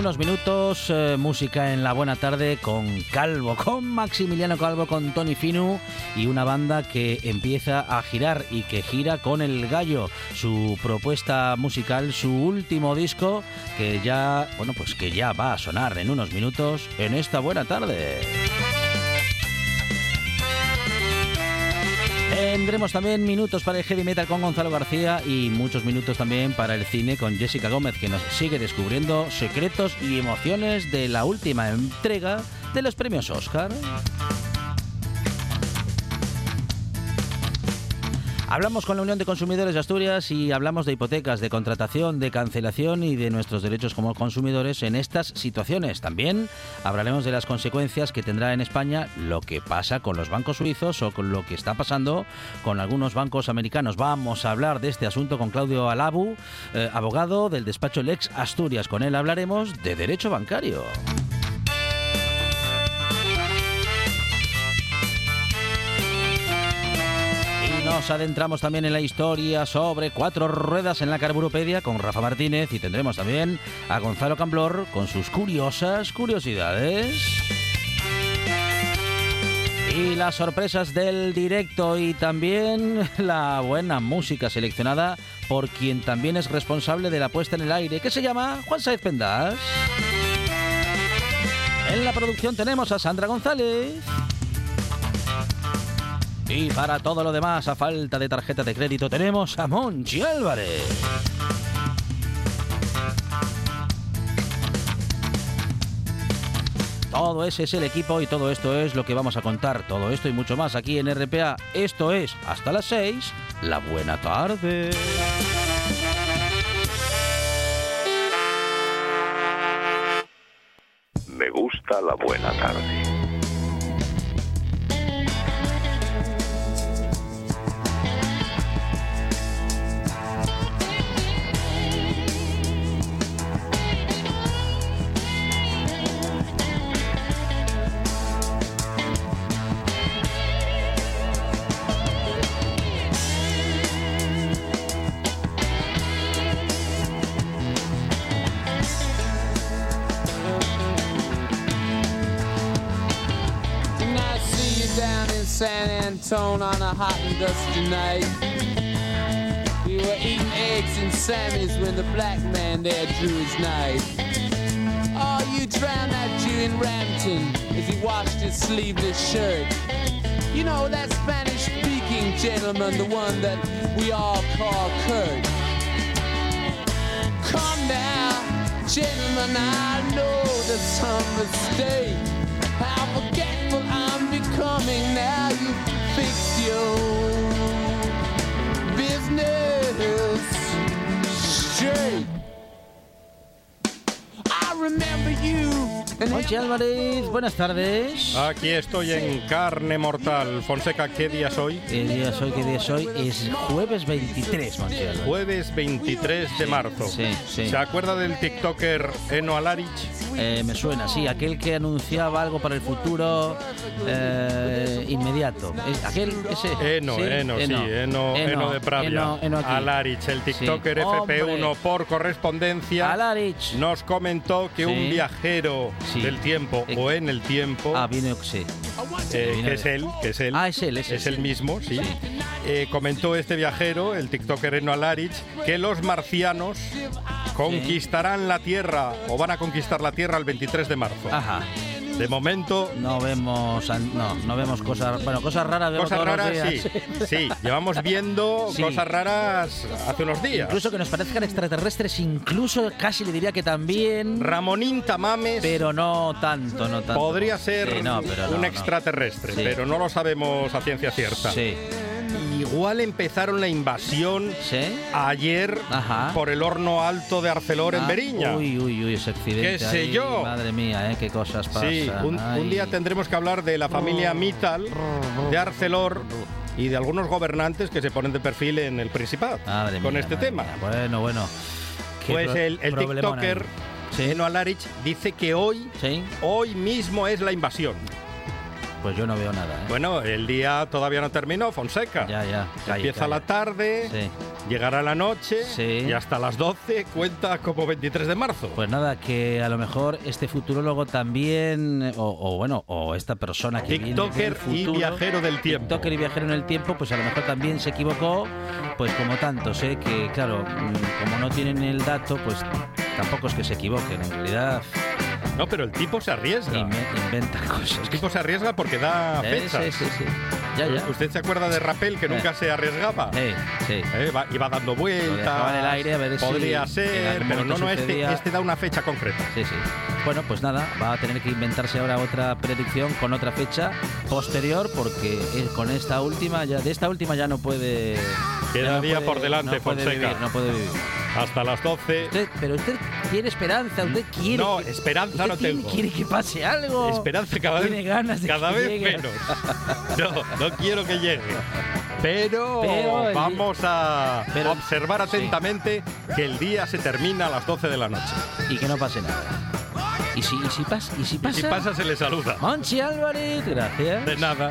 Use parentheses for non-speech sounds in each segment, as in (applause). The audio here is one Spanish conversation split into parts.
Unos minutos, eh, música en la buena tarde con Calvo, con Maximiliano Calvo, con Tony Finu y una banda que empieza a girar y que gira con El Gallo, su propuesta musical, su último disco que ya, bueno, pues que ya va a sonar en unos minutos en esta buena tarde. Tendremos también minutos para el heavy metal con Gonzalo García y muchos minutos también para el cine con Jessica Gómez, que nos sigue descubriendo secretos y emociones de la última entrega de los premios Oscar. Hablamos con la Unión de Consumidores de Asturias y hablamos de hipotecas, de contratación, de cancelación y de nuestros derechos como consumidores en estas situaciones. También hablaremos de las consecuencias que tendrá en España lo que pasa con los bancos suizos o con lo que está pasando con algunos bancos americanos. Vamos a hablar de este asunto con Claudio Alabu, eh, abogado del despacho Lex Asturias. Con él hablaremos de derecho bancario. Nos adentramos también en la historia sobre cuatro ruedas en la carburopedia con Rafa Martínez y tendremos también a Gonzalo Camblor con sus curiosas curiosidades. Y las sorpresas del directo y también la buena música seleccionada por quien también es responsable de la puesta en el aire, que se llama Juan Saez Pendas. En la producción tenemos a Sandra González. Y para todo lo demás, a falta de tarjeta de crédito, tenemos a Monchi Álvarez. Todo ese es el equipo y todo esto es lo que vamos a contar. Todo esto y mucho más aquí en RPA. Esto es, hasta las 6, la buena tarde. Me gusta la buena tarde. Tone on a hot and dusty night. We were eating eggs and Sammy's when the black man there drew his knife. Oh, you drowned that Jew in Rampton as he washed his sleeveless shirt. You know that Spanish speaking gentleman, the one that we all call Kurt. Come now, gentlemen, I know there's some mistake. How forgetful I'm becoming now. Business. I remember you. Monchi Álvarez, buenas tardes. Aquí estoy en carne mortal. Fonseca, ¿qué día es hoy? ¿Qué día soy? ¿Qué día soy? Es jueves 23, Monchi Álvarez. Jueves 23 de marzo. Sí, sí. ¿Se acuerda del TikToker Eno Alarich? Eh, me suena, sí, aquel que anunciaba algo para el futuro eh, inmediato. ¿Es ¿Aquel, ese? Eno, Eno, sí, Eno, Eno de Pravia. Eno, Eno aquí. Alarich, el TikToker Sí. FP1 Hombre. por correspondencia, Alarich. nos comentó que Sí. un viajero Sí. del tiempo Eh, o en el tiempo, Ah, viene, sí. eh, que es él, que es él, Ah, es él, es sí. el mismo, sí, Sí. eh, comentó este viajero, el tiktoker Eno Alarich, que los marcianos conquistarán la Tierra o van a conquistar la Tierra el 23 de marzo. Ajá. De momento, No vemos, no, no vemos cosas, bueno, cosas raras vemos cosas todos los raras días. sí. (laughs) Sí, llevamos viendo Sí. cosas raras hace unos días. Incluso que nos parezcan extraterrestres, incluso casi le diría que también, Ramonín Tamames pero no tanto, no tanto. podría ser Sí, no, pero no, un no. extraterrestre, Sí. pero no lo sabemos a ciencia cierta. Sí, Igual empezaron la invasión sí. ayer Ajá. por el horno alto de Arcelor en Ah, Beriña. Uy, uy, uy, ese accidente. ¿Qué sé ahí, yo? Madre mía, ¿eh? qué cosas pasan. Sí, un, día tendremos que hablar de la familia Mittal, de Arcelor y de algunos gobernantes que se ponen de perfil en el Principado Madre con mía, este tema. mía. Bueno, bueno. Pues el, el TikToker. Eno Alarich dice que hoy, Sí, hoy mismo es la invasión. Pues yo no veo nada. ¿eh? Bueno, el día todavía no terminó, Fonseca. ya, ya. calla, Empieza calla. la tarde, Sí. llegará la noche Sí. y hasta las 12 cuenta como 23 de marzo. Pues nada, que a lo mejor este futurólogo también, o, o bueno, o esta persona que TikToker viene del y futuro, viajero del tiempo. TikToker y viajero en el tiempo, pues a lo mejor también se equivocó, pues como tantos, ¿eh? que claro, mm, como no tienen el dato, pues tampoco es que se equivoquen, en realidad No, pero el tipo se arriesga. cosas. El tipo se arriesga porque da Eh, fecha. sí, sí, sí. Ya, ya. ¿Usted se acuerda de Rappel que nunca se arriesgaba? Eh, sí. Va- iba dando vueltas. en el aire a ver si Podría ser, pero no, no, este, este da una fecha concreta. Sí, sí. Bueno, pues nada, va a tener que inventarse ahora otra predicción con otra fecha posterior porque con esta última ya de esta última ya no puede Queda no día puede- por delante, no puede Fonseca. vivir, no puede vivir. Hasta las 12. Usted- pero usted quiere esperanza, usted quiere No, que- esperanza no tiene- tengo. quiere que pase algo. Esperanza cada Tiene vez, ganas de cada que vez llegue. menos. No, no quiero que llegue. Pero, vamos a pero- observar sí. atentamente que el día se termina a las 12 de la noche. Y que no pase nada. Y si, y si pasa, y si Y pasa, si pasa, se le saluda. Monchi Álvarez, gracias. De nada.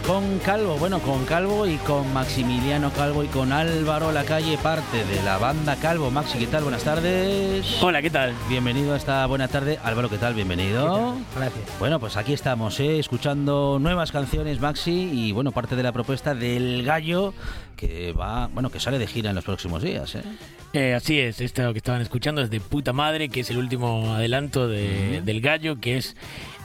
Con Calvo, bueno, con Calvo y con Maximiliano Calvo y con Álvaro Lacalle, parte de la banda Calvo. Maxi, ¿qué tal? Buenas tardes. Hola, ¿qué tal? Bienvenido a esta buena tarde. Álvaro, ¿qué tal? Bienvenido. Gracias. Bueno, pues aquí estamos, ¿eh? escuchando nuevas canciones, Maxi, y bueno, parte de la propuesta del gallo que va, bueno, que sale de gira en los próximos días, ¿eh? Eh, así es, esto que estaban escuchando es de puta madre, que es el último adelanto de- del gallo, que es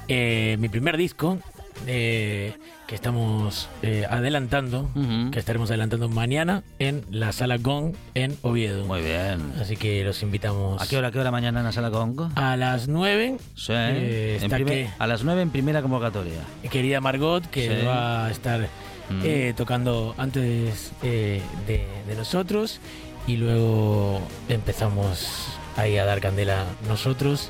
eh, mi primer disco. Eh, que estamos eh, adelantando, Ujú. que estaremos adelantando mañana en la sala Gong en Oviedo. Muy bien. Así que los invitamos ¿A qué hora, qué hora mañana en la sala Congo? a las 9. Sí, Eh, está primer- que- a las 9 en primera convocatoria. querida Margot, que Sí. va a estar Mm. eh, tocando antes eh, de, de nosotros y luego empezamos ahí a dar candela nosotros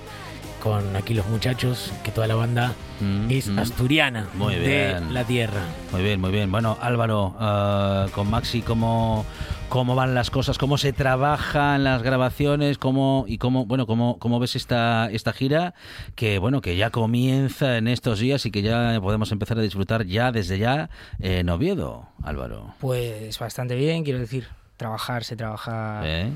con aquí los muchachos, que toda la banda Mm, es mm. asturiana Muy de bien. la tierra. Muy bien, muy bien. Bueno, Álvaro, eh, con Maxi, ¿cómo, ¿cómo van las cosas? ¿Cómo se trabaja en las grabaciones? ¿Cómo, y cómo, bueno, cómo, cómo ves esta, esta gira? Que, bueno, que ya comienza en estos días y que ya podemos empezar a disfrutar ya desde ya en Oviedo, Álvaro. Pues bastante bien, quiero decir, trabajar se trabaja ¿Eh?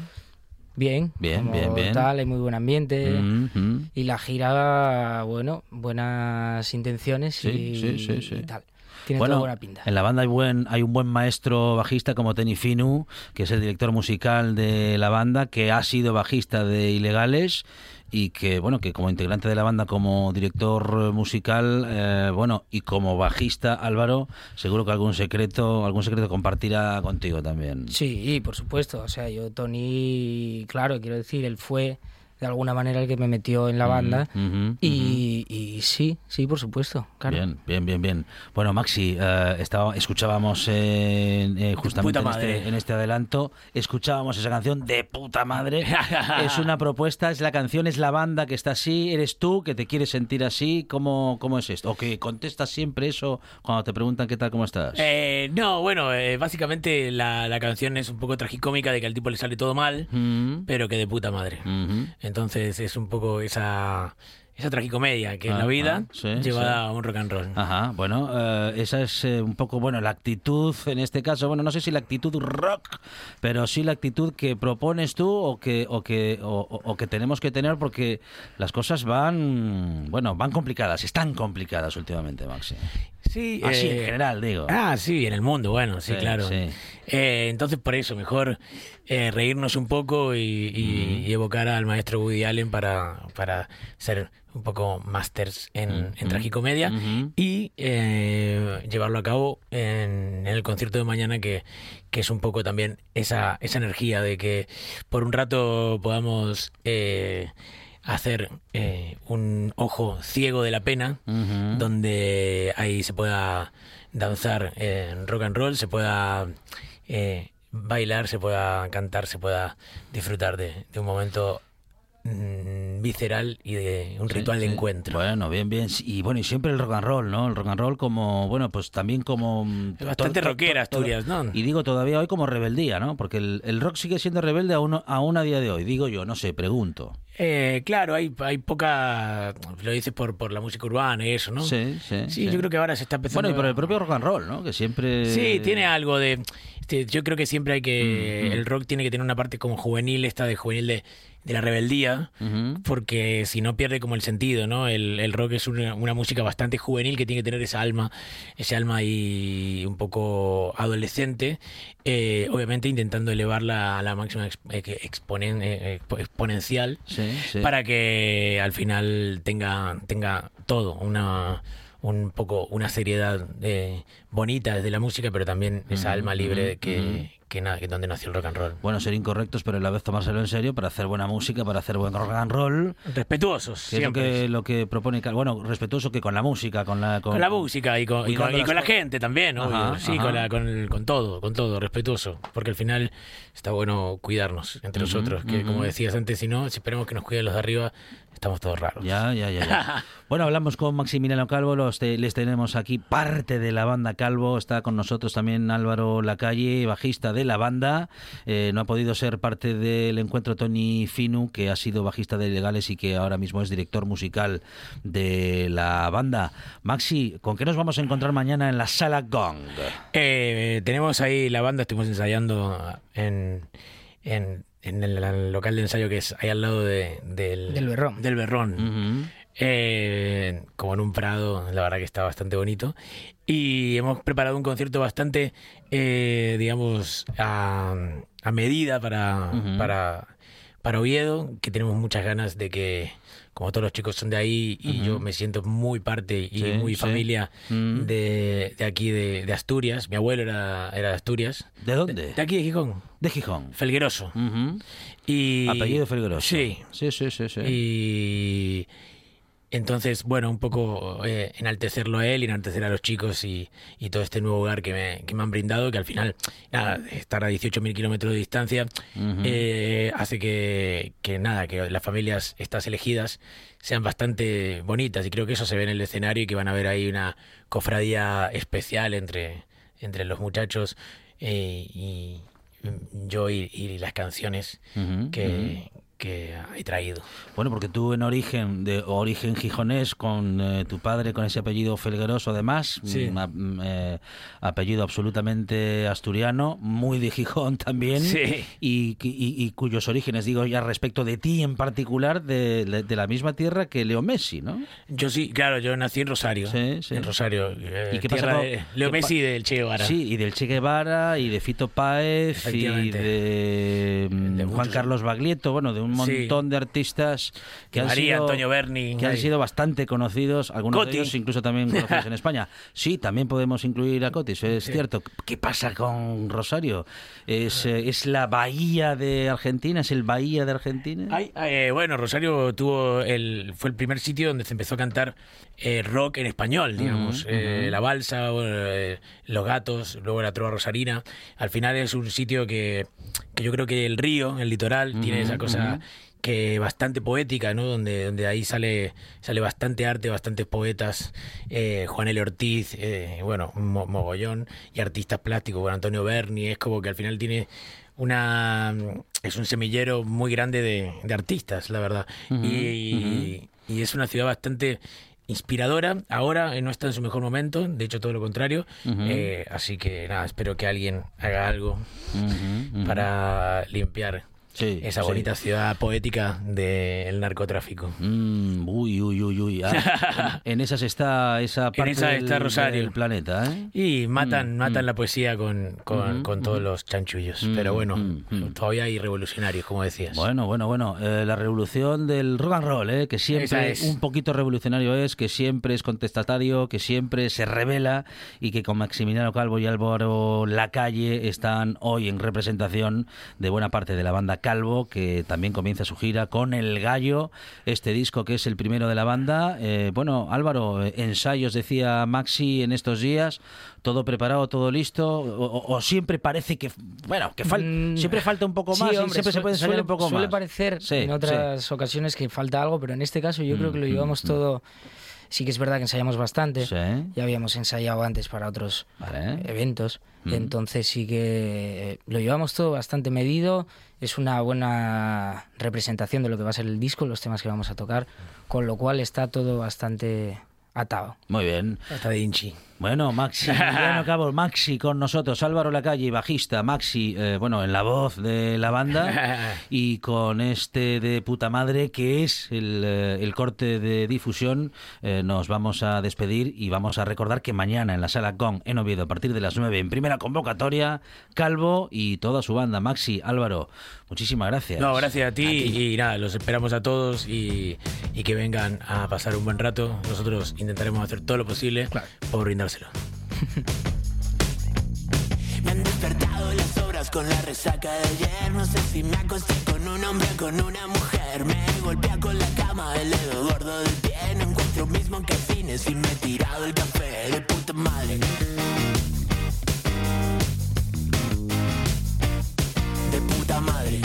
Bien. Bien, bien, bien. Tal, hay muy buen ambiente. Mm. Y la gira, bueno, buenas intenciones Sí, y, sí, sí, sí. y tal. Tiene Bueno, toda buena pinta. en la banda hay, buen, hay un buen maestro bajista como Teni Finu, que es el director musical de la banda, que ha sido bajista de Ilegales y que, bueno, que como integrante de la banda, como director musical, eh, bueno, y como bajista, Álvaro, seguro que algún secreto, algún secreto compartirá contigo también. Sí, por supuesto. O sea, yo, Tony, claro, quiero decir, él fue de alguna manera el que me metió en la banda. Ujú, ujú. Y, y sí, sí, por supuesto. Claro. Bien, bien, bien, bien. Bueno, Maxi, eh, estaba, escuchábamos eh, eh, justamente en este, en este adelanto, escuchábamos esa canción de puta madre. (laughs) es una propuesta, es la canción, es la banda que está así, eres tú que te quieres sentir así. ¿Cómo, cómo es esto? ¿O que contestas siempre eso cuando te preguntan qué tal, cómo estás? Eh, no, bueno, eh, básicamente la, la canción es un poco tragicómica de que al tipo le sale todo mal, Mm, pero que de puta madre. Entonces es un poco esa, esa tragicomedia que es Ah, la vida ah, sí, llevada sí. a un rock and roll. Ajá, bueno, eh, esa es eh, un poco, bueno, la actitud en este caso, bueno, no sé si la actitud rock, pero sí la actitud que propones tú o que, o que, o que tenemos que tener porque las cosas van, bueno, van complicadas, están complicadas últimamente, Maxi. Sí, Así eh, en general, digo. Ah, sí, en el mundo, bueno, sí, Sí, claro. sí. Eh, entonces, por eso, mejor eh, reírnos un poco y, y- y evocar al maestro Woody Allen para, para ser un poco masters en, en tragicomedia y eh, llevarlo a cabo en, en el concierto de mañana, que, que es un poco también esa, esa energía de que por un rato podamos eh, hacer eh, un ojo ciego de la pena donde ahí se pueda danzar en rock and roll, se pueda eh, bailar, se pueda cantar, se pueda disfrutar de, de un momento mm, visceral y de un Sí, ritual de sí. encuentro. Bueno, bien, bien. Y bueno, y siempre el rock and roll, ¿no? El rock and roll como, bueno, pues también como... mm, bastante rockera Asturias, ¿no? Y digo todavía hoy como rebeldía, ¿no? Porque el, el rock sigue siendo rebelde aún, aún a día de hoy. Digo yo, no sé, pregunto. Eh, claro, hay, hay poca... Lo dices por, por la música urbana y eso, ¿no? Sí, sí. Sí, yo creo que ahora se está empezando... Bueno, y por el propio rock and roll, ¿no? Que siempre... Sí, tiene algo de... este, yo creo que siempre hay que... Mm, mm. El rock tiene que tener una parte como juvenil, esta de juvenil de, de la rebeldía, porque si no pierde como el sentido, ¿no? El, el rock es una, una música bastante juvenil que tiene que tener esa alma, ese alma ahí un poco adolescente, eh, obviamente intentando elevarla a la máxima eh, exponen- eh, expo- exponencial Sí, sí. para que al final tenga, tenga todo, una un poco una seriedad eh, bonita desde la música, pero también esa alma libre ujú, que, ujú. que, nada, que donde nació el rock and roll. Bueno, ser incorrectos, pero a la vez tomárselo en serio para hacer buena música, para hacer buen rock and roll. Respetuosos, Que es lo siempre. que, lo que propone... Bueno, respetuoso que con la música, con la... Con la música y con, y con, cuidando y con la gente también, obvio. Ajá, sí, ajá. con, la, con, el- con todo, con todo, respetuoso. Porque al final está bueno cuidarnos entre nosotros. Que como decías antes, si no, si esperemos que nos cuiden los de arriba, estamos todos raros. Ya, ya, ya. ya. (laughs) bueno, hablamos con Maximiliano Calvo, los te- les tenemos aquí parte de la banda Calvo. Está con nosotros también Álvaro Lacalle, bajista de la banda. Eh, no ha podido ser parte del encuentro Tony Finu, que ha sido bajista de Ilegales y que ahora mismo es director musical de la banda. Maxi, ¿con qué nos vamos a encontrar mañana en la sala Gong? Eh, tenemos ahí la banda, estuvimos ensayando en, en, en el, local de ensayo que es ahí al lado de- del, Del Berrón. Del Berrón. Ujú. Eh, como en un prado, la verdad que está bastante bonito. Y hemos preparado un concierto bastante, eh, digamos, a, a medida para, para, para Oviedo, que tenemos muchas ganas de que, como todos los chicos son de ahí, y yo me siento muy parte y Sí, muy sí. familia Mm. de, de aquí, de, de Asturias. Mi abuelo era, era de Asturias. ¿De dónde? De aquí, de Gijón. De Gijón. Felgueroso. Y, Apellido Felgueroso. Sí, Sí, sí, sí. sí. y entonces, bueno, un poco eh, enaltecerlo a él enaltecer a los chicos y, y todo este nuevo hogar que me, que me han brindado, que al final, nada, estar a 18.000 kilómetros de distancia eh, hace que, que nada, que las familias, estas elegidas, sean bastante bonitas. Y creo que eso se ve en el escenario y que van a ver ahí una cofradía especial entre, entre los muchachos eh, y yo y, y las canciones que, que he traído. Bueno, porque tú en origen, de origen gijonés, con eh, tu padre con ese apellido felgueroso además, Sí. mm, a- mm, eh, apellido absolutamente asturiano, muy de Gijón también, Sí. y, y- y cuyos orígenes, digo ya respecto de ti en particular, de, de- de la misma tierra que Leo Messi, ¿no? Yo sí, claro, yo nací en Rosario. Sí, sí. En Rosario. eh, ¿Y qué pasa con- de Leo Messi y del Che Guevara. Sí, y del Che Guevara, y de Fito Páez, y De Juan muchos. Carlos Baglietto, bueno, de un Sí. montón de artistas que han María, sido... Antonio Berni. que han sido bastante conocidos, algunos Coti. de ellos incluso también (laughs) conocidos en España. Sí, también podemos incluir a Cotis, es cierto. ¿Qué pasa con Rosario? ¿Es, eh, ¿Es la bahía de Argentina? ¿Es el bahía de Argentina? Ay, eh, bueno, Rosario tuvo el, fue el primer sitio donde se empezó a cantar eh, rock en español, digamos. Ujú, Eh, ujú. La balsa, bueno, eh, Los Gatos, luego la Trova Rosarina. Al final es un sitio que, que yo creo que el río, el litoral, tiene esa cosa que bastante poética, ¿no? Donde, donde ahí sale, sale bastante arte, bastantes poetas, eh, Juan L. Ortiz, eh, bueno, mo- mogollón, y artistas plásticos, bueno, Antonio Berni, es como que al final tiene una es un semillero muy grande de, de artistas, la verdad. y, y es una ciudad bastante inspiradora. Ahora eh, no está en su mejor momento, de hecho todo lo contrario. Eh, así que nada, espero que alguien haga algo para limpiar Sí, esa sí. bonita ciudad poética del narcotráfico. Mm, uy, uy, uy, uy. Ah, (laughs) en esas está esa parte En esa del, está Rosario. del planeta, ¿eh? Y matan, Mm, matan mm. la poesía con, con, con todos los chanchullos. Mm, Pero bueno, mm, mm. todavía hay revolucionarios, como decías. Bueno, bueno, bueno. eh, la revolución del rock and roll, ¿eh? que siempre es. un poquito revolucionario es, que siempre es contestatario, que siempre se revela y que con Maximiliano Calvo y Álvaro Lacalle están hoy en representación de buena parte de la banda Calvo, que también comienza su gira con El Gallo, este disco que es el primero de la banda. Eh, bueno, Álvaro, eh, ensayos, decía Maxi, en estos días, todo preparado, todo listo, o, o- o siempre parece que, bueno, que fal- Mm, siempre falta un poco sí, más y siempre se suele- puede suele, un poco suele más. parecer Sí, en sí. otras ocasiones que falta algo, pero en este caso yo creo que lo Mm, llevamos mm, todo. Sí que es verdad que ensayamos bastante. Sí. Ya habíamos ensayado antes para otros Vale. eventos. Mm. Entonces sí que eh, lo llevamos todo bastante medido. Es una buena representación de lo que va a ser el disco, los temas que vamos a tocar, con lo cual está todo bastante atado. Muy bien. Hasta de Inchi. Bueno, Maxi, bueno, (laughs) cabo, Maxi con nosotros, Álvaro Lacalle, bajista, Maxi, eh, bueno, en la voz de la banda. (laughs) Y con este de puta madre que es el, eh, el corte de difusión, eh, nos vamos a despedir y vamos a recordar que mañana en la sala Gong en Oviedo a partir de las 9 en primera convocatoria, Calvo y toda su banda, Maxi, Álvaro, muchísimas gracias. No, gracias a ti, y nada, los esperamos a todos y, y que vengan a pasar un buen rato. Nosotros intentaremos hacer todo lo posible por (laughs) Me han despertado las obras con la resaca de ayer. No sé si me acosté con un hombre o con una mujer. Me golpea con la cama el dedo gordo del pie. No encuentro mismo que fines y me he tirado el café de puta madre. De puta madre.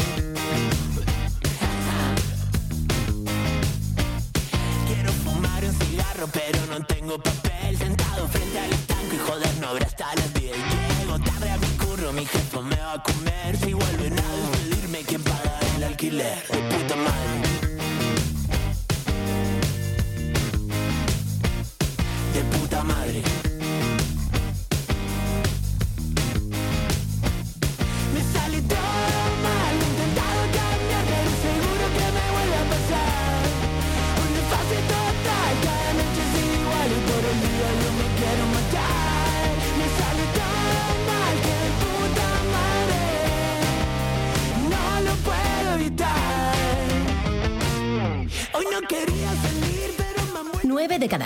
Pero no tengo papel. Sentado frente al estanco y joder, no habrá hasta las 10. Llego tarde a mi curro, mi jefa me va a comer. Si vuelven a despedirme, ¿quién paga el alquiler? De puta madre. De puta madre.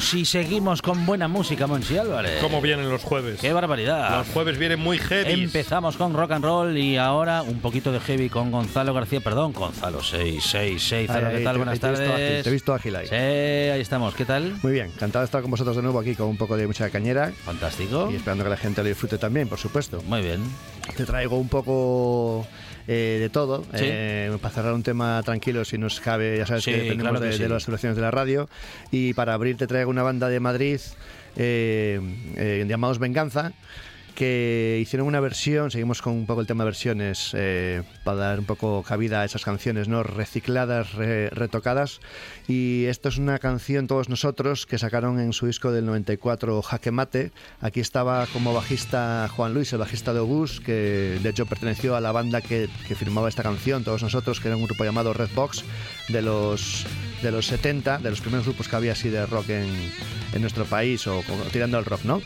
Estamos y seguimos con buena música, Monsi Álvarez. ¿Cómo vienen los jueves? ¡Qué barbaridad! Los jueves vienen muy heavy. Empezamos con rock and roll y ahora un poquito de heavy con Gonzalo García. Perdón, Gonzalo 666. Gonzalo, Ahí, ¿qué tal? te- Buenas te ágil, tardes. te he visto ágil ahí. Sí, ahí estamos. ¿Qué tal? Muy bien, encantado de estar con vosotros de nuevo aquí con un poco de mucha cañera Fantástico. y esperando que la gente lo disfrute también, por supuesto. Muy bien. Te traigo un poco eh, de todo, Sí. eh, para cerrar un tema tranquilo si nos cabe, ya sabes Sí, que dependemos claro que de, sí. de las soluciones de la radio. Y para abrir te traigo una banda de Madrid eh, eh, llamados Venganza que hicieron una versión, seguimos con un poco el tema de versiones, eh, para dar un poco cabida a esas canciones, ¿no? Recicladas, re- retocadas. Y esto es una canción, Todos Nosotros, que sacaron en su disco del 94, Jaque Mate. Aquí estaba como bajista Juan Luis, el bajista de Obús, que de hecho perteneció a la banda que, que firmaba esta canción, Todos Nosotros, que era un grupo llamado Redbox, de los, de los 70, de los primeros grupos que había así de rock en, en nuestro país, o, como tirando al rock, ¿no?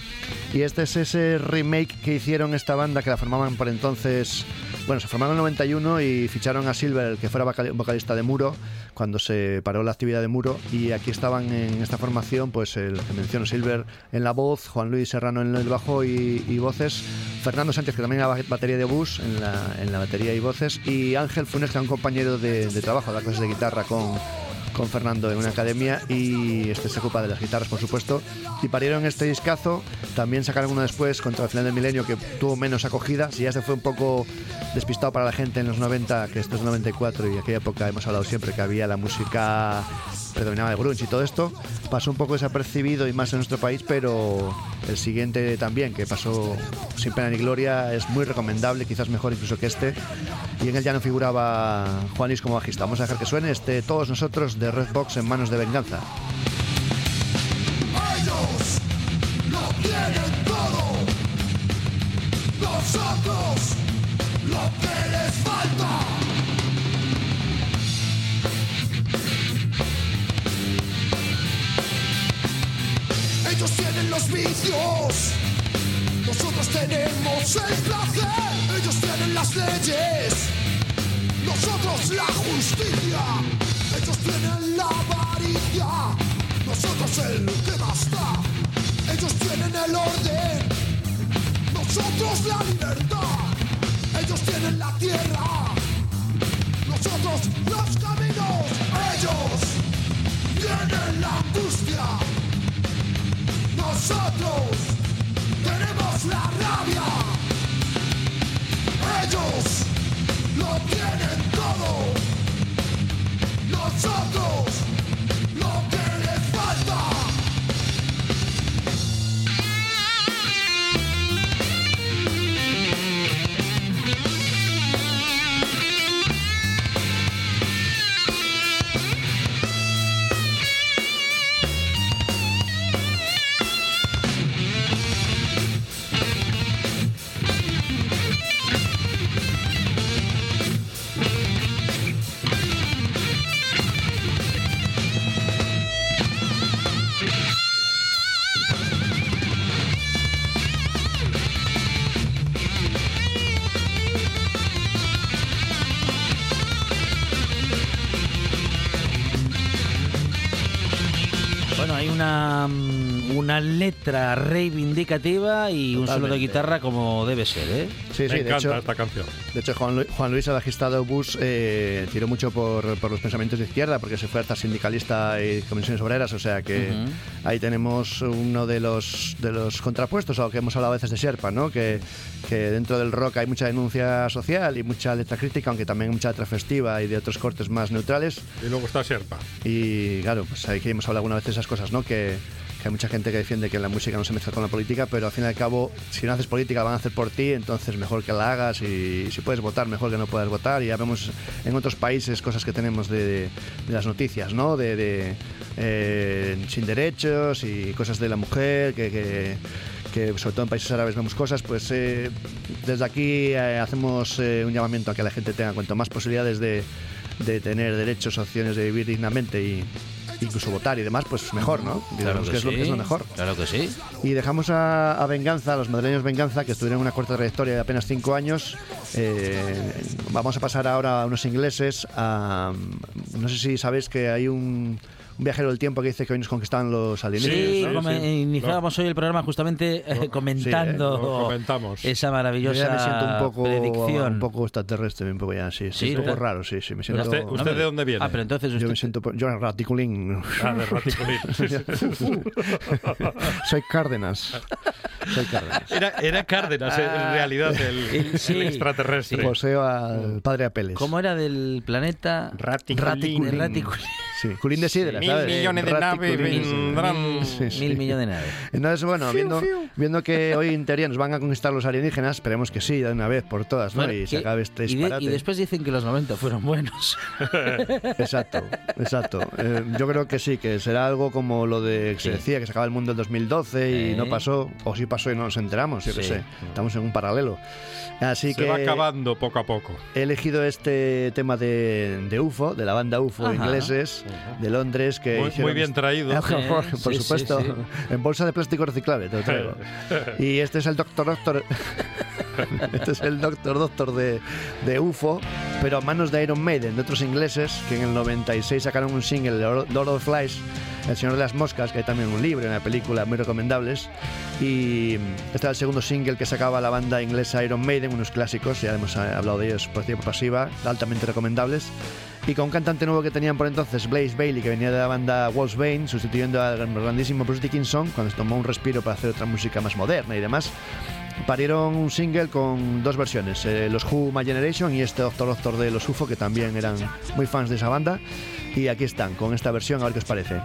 Y este es ese remake que hicieron esta banda que la formaban por entonces. Bueno, se formaron en el 91 y ficharon a Silver, el que fuera vocal- vocalista de Muro, cuando se paró la actividad de Muro. Y aquí estaban en esta formación, pues el que menciono, Silver en la voz, Juan Luis Serrano en el bajo y, y voces, Fernando Sánchez, que también era ba- batería de bus en la, en la batería y voces, y Ángel Funes, que era un compañero de, de trabajo, da clases de guitarra con, con Fernando en una academia y este se ocupa de las guitarras, por supuesto. Y parieron este discazo. También sacaron uno después contra el final del milenio que tuvo menos acogida. Si ya se fue un poco despistado para la gente en los 90, que esto es 94 y aquella época hemos hablado siempre que había la música predominaba el grunge y todo esto, pasó un poco desapercibido y más en nuestro país, pero el siguiente también, que pasó sin pena ni gloria, es muy recomendable, quizás mejor incluso que este. Y en él ya no figuraba Juan Luis como bajista. Vamos a dejar que suene este Todos nosotros de Redbox en manos de venganza. Vicios. Nosotros tenemos el placer. Ellos tienen las leyes. Nosotros la justicia. Ellos tienen la avaricia. Nosotros el que basta. Ellos tienen el orden. Nosotros la libertad. Ellos tienen la tierra. Nosotros los caminos. Ellos tienen la angustia. Nosotros tenemos la rabia. Ellos lo tienen todo. Nosotros lo que les falta. Una letra reivindicativa y un solo de guitarra como debe ser, ¿eh? Sí, sí, Me de encanta hecho, esta canción. De hecho, Juan, Lu- Juan Luis, de Obús, eh, tiró mucho por, por los pensamientos de izquierda, porque se fue hasta sindicalista y comisiones obreras, o sea que Ujú. ahí tenemos uno de los, de los contrapuestos a lo que hemos hablado a veces de Sherpa, ¿no? que, que dentro del rock hay mucha denuncia social y mucha letra crítica, aunque también mucha letra festiva y de otros cortes más neutrales. Y luego está Sherpa. Y claro, pues ahí que hemos hablado alguna vez de esas cosas, ¿no? Que, que hay mucha gente que defiende que la música no se mezcla con la política, pero al fin y al cabo, si no haces política, van a hacer por ti, entonces mejor que la hagas y si puedes votar, mejor que no puedas votar. Y ya vemos en otros países cosas que tenemos de, las noticias, ¿no? De, eh, sin derechos y cosas de la mujer, que, sobre todo en países árabes vemos cosas, pues eh, desde aquí eh, hacemos un llamamiento a que la gente tenga cuanto más posibilidades de, de tener derechos, opciones de vivir dignamente y incluso votar y demás, pues mejor, ¿no? Digamos que, es, lo, que es lo mejor. Claro que sí. Y dejamos a, a Venganza, a los madrileños Venganza, que estuvieron una corta trayectoria de apenas cinco años. Eh, vamos a pasar ahora a unos ingleses. A, no sé si sabéis que hay un, un viajero del tiempo que dice que hoy nos conquistaban los alienígenas. Sí, ¿no? iniciábamos hoy el programa justamente eh, comentando lo comentamos. esa Yo maravillosa ya me siento un poco, predicción. un poco extraterrestre, un poco ya, sí, sí, Sí, un poco ¿verdad? raro, sí, sí, me siento... ¿Usted, usted de dónde viene? Ah, pero entonces Yo me siento, yo era raticulín. Ah, de Raticulín. (laughs) Soy Cárdenas. (laughs) Soy Cárdenas. Era, era Cárdenas, en realidad, el, el- sí, el extraterrestre. Poseo al padre Apeles. ¿Cómo era del planeta? Raticulín. Raticulín. Raticulín. Sí, (laughs) Culín de Sidra, Mil ¿sabes? millones de naves vendrán. Mil, Sí, sí. mil millones de naves. Entonces, bueno, viendo, viendo que hoy en teoría nos van a conquistar los alienígenas, esperemos que sí, de una vez por todas, ¿no? Bueno, y se acabe este y, de- disparate. y después dicen que los 90 fueron buenos. (laughs) Exacto, exacto. Eh, yo creo que sí, que será algo como lo de que se Sí. decía que se acaba el mundo en 2012 y Sí. no pasó, o sí pasó y no nos enteramos, yo qué Sí. sé. Estamos en un paralelo. Así Se que va acabando poco a poco. he elegido este tema de, de UFO, de la banda UFO Ajá. ingleses de Londres que Muy, hicieron muy bien traído. (laughs) por, Sí, por sí, supuesto, sí, en bolsa de plástico reciclable, te lo traigo. (laughs) Y este es el Doctor Doctor. (laughs) este es el Doctor Doctor de, de UFO, pero a manos de Iron Maiden, de otros ingleses, que en el 96 sacaron un single, Lord Lord of Flies, El Señor de las Moscas, que hay también un libro, una película muy recomendables. Y este era el segundo single que sacaba la banda inglesa Iron Maiden, unos clásicos, ya hemos eh, hablado de ellos por por pasiva, altamente recomendables. Y con un cantante nuevo que tenían por entonces, Blaze Bailey, que venía de la banda Walls Bane, sustituyendo al grandísimo Bruce Dickinson, cuando tomó un respiro para hacer otra música más moderna y demás. Parieron un single con dos versiones, eh, los Who My Generation y este Doctor Doctor de los UFO, que también eran muy fans de esa banda. Y aquí están, con esta versión, a ver qué os parece.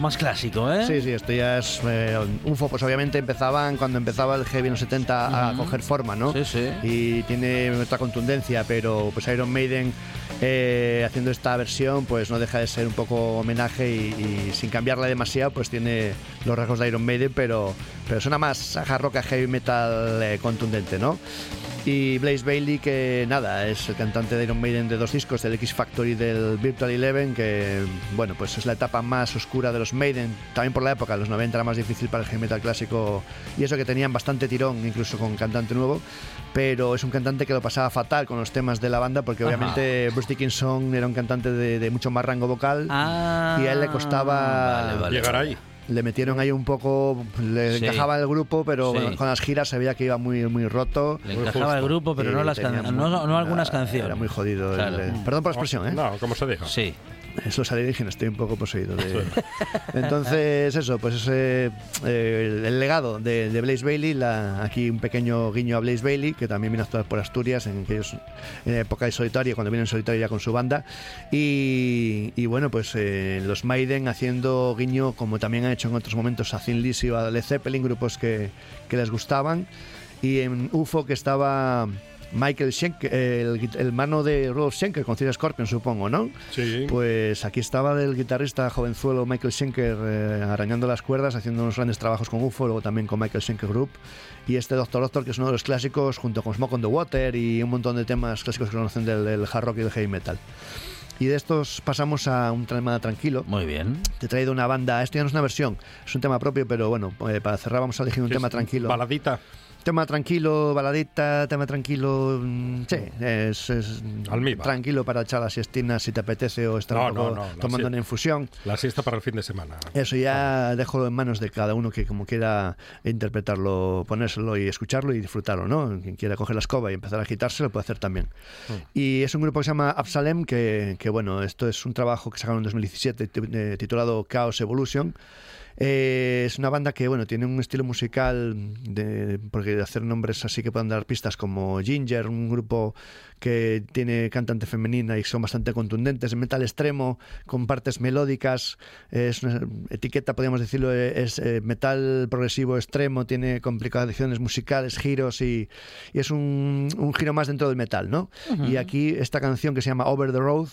Más clásico, ¿eh? Sí, sí, esto ya es eh, UFO, pues obviamente empezaban cuando empezaba el heavy en los 70 a coger forma, ¿no? Sí, sí. Y tiene otra contundencia, pero pues Iron Maiden eh, haciendo esta versión pues no deja de ser un poco homenaje y, y sin cambiarla demasiado pues tiene los rasgos de Iron Maiden, pero, pero suena más hard rock a heavy metal eh, contundente, ¿no? Y Blaze Bailey, que nada, es el cantante de Iron Maiden de dos discos, del X Factory y del Virtual Eleven, que bueno, pues es la etapa más oscura de los Maiden, también por la época, los 90 era más difícil para el heavy metal clásico, y eso que tenían bastante tirón, incluso con cantante nuevo, pero es un cantante que lo pasaba fatal con los temas de la banda, porque Ajá. obviamente Bruce Dickinson era un cantante de, de mucho más rango vocal, Ah, y a él le costaba vale, vale, Llegar ahí. Le metieron ahí un poco, le Sí. encajaba el grupo, pero Sí. bueno, con las giras se veía que iba muy, muy roto. Le encajaba el grupo, pero Y no las can- no- muy- no algunas era- canciones. Era muy jodido. el- Claro. el- perdón por la expresión, ¿eh? No, como se diga. Sí. Es los alienígenas, estoy un poco poseído. de- (laughs) Entonces, eso, pues ese, eh, el, legado de, de Blaze Bailey, la- aquí un pequeño guiño a Blaze Bailey, que también vino a actuar por Asturias en aquellos en época de solitaria, cuando vino en solitario ya con su banda. Y, y bueno, pues eh, los Maiden haciendo guiño, como también han hecho en otros momentos, a Thin Lizzy o a Led Zeppelin, grupos que, que les gustaban. Y en UFO que estaba Michael Schenker, el, el mano de Rudolf Schenker, conocido Scorpion, supongo, ¿no? Sí. Pues aquí estaba el guitarrista jovenzuelo Michael Schenker eh, arañando las cuerdas, haciendo unos grandes trabajos con UFO, luego también con Michael Schenker Group. Y este Doctor Doctor, que es uno de los clásicos, junto con Smoke on the Water y un montón de temas clásicos que conocen del, del hard rock y del heavy metal. Y de estos pasamos a un tema tranquilo. Muy bien. Te he traído una banda, esto ya no es una versión, es un tema propio, pero bueno, eh, para cerrar vamos a elegir un tema tranquilo. Baladita. Tema tranquilo, baladita, tema tranquilo, mm, sí, es, es tranquilo para echar las siestinas si te apetece o estar No, un poco no, no, la tomando una infusión. La siesta para el fin de semana. Eso ya dejo en manos de cada uno que como quiera interpretarlo, ponérselo y escucharlo y disfrutarlo, ¿no? Quien quiera coger la escoba y empezar a agitarse lo puede hacer también. Y es un grupo que se llama Absalem, que, que, bueno, esto es un trabajo que sacaron en 2017 ti- eh, titulado Chaos Evolution. Eh, es una banda que bueno tiene un estilo musical de, porque de hacer nombres así que puedan dar pistas como Ginger, un grupo que tiene cantante femenina y son bastante contundentes, metal extremo con partes melódicas, es una etiqueta podríamos decirlo eh, es eh, metal progresivo extremo, tiene complicaciones musicales, giros y, y es un, un giro más dentro del metal, ¿no? Y aquí esta canción que se llama Over the Road